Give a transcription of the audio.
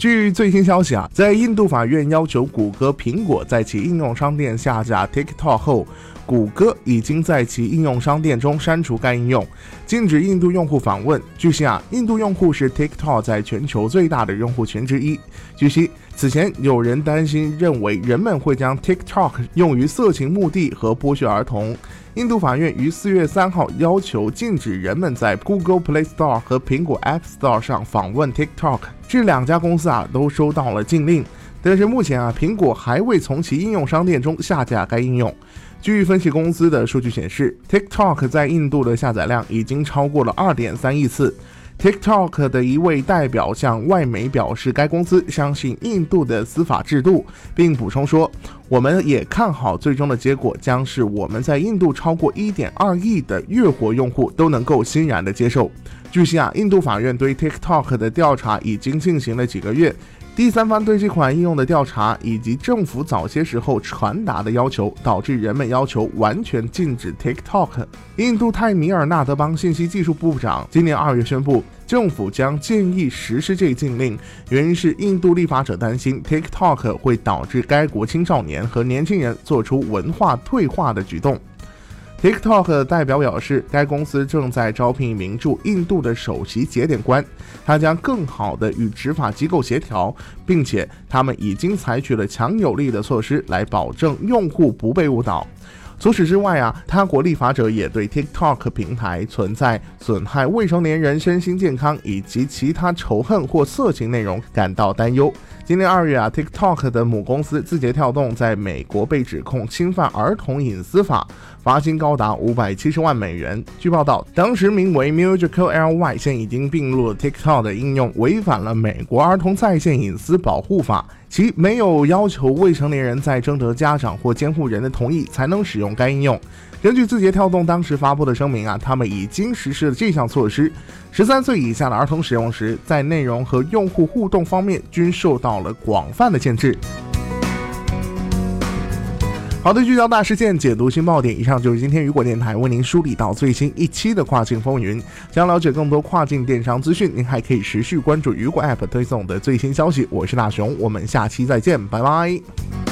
据最新消息啊，在印度法院要求谷歌、苹果在其应用商店下架 TikTok 后，谷歌已经在其应用商店中删除该应用，禁止印度用户访问。据悉啊，印度用户是 TikTok 在全球最大的用户群之一。据悉，此前有人担心认为人们会将 TikTok 用于色情目的和剥削儿童。印度法院于四月三号要求禁止人们在 Google Play Store 和苹果 App Store 上访问 TikTok，这两家公司啊都收到了禁令。但是目前啊，苹果还未从其应用商店中下架该应用。据分析公司的数据显示，TikTok 在印度的下载量已经超过了二点三亿次。TikTok 的一位代表向外媒表示，该公司相信印度的司法制度，并补充说：“我们也看好最终的结果将是我们在印度超过1.2亿的月活用户都能够欣然的接受。”据悉啊，印度法院对 TikTok 的调查已经进行了几个月。第三方对这款应用的调查，以及政府早些时候传达的要求，导致人们要求完全禁止 TikTok。印度泰米尔纳德邦信息技术部长今年二月宣布，政府将建议实施这一禁令，原因是印度立法者担心 TikTok 会导致该国青少年和年轻人做出文化退化的举动。TikTok 的代表表示，该公司正在招聘一名驻印度的首席节点官，他将更好地与执法机构协调，并且他们已经采取了强有力的措施来保证用户不被误导。除此之外啊，他国立法者也对 TikTok 平台存在损害未成年人身心健康以及其他仇恨或色情内容感到担忧。今年二月啊，TikTok 的母公司字节跳动在美国被指控侵犯儿童隐私法，罚金高达五百七十万美元。据报道，当时名为 Musical Ly 现已经并入 TikTok 的应用，违反了美国儿童在线隐私保护法。其没有要求未成年人在征得家长或监护人的同意才能使用该应用。根据字节跳动当时发布的声明啊，他们已经实施了这项措施。十三岁以下的儿童使用时，在内容和用户互动方面均受到了广泛的限制。好的，聚焦大事件，解读新爆点。以上就是今天雨果电台为您梳理到最新一期的跨境风云。想了解更多跨境电商资讯，您还可以持续关注雨果 App 推送的最新消息。我是大熊，我们下期再见，拜拜。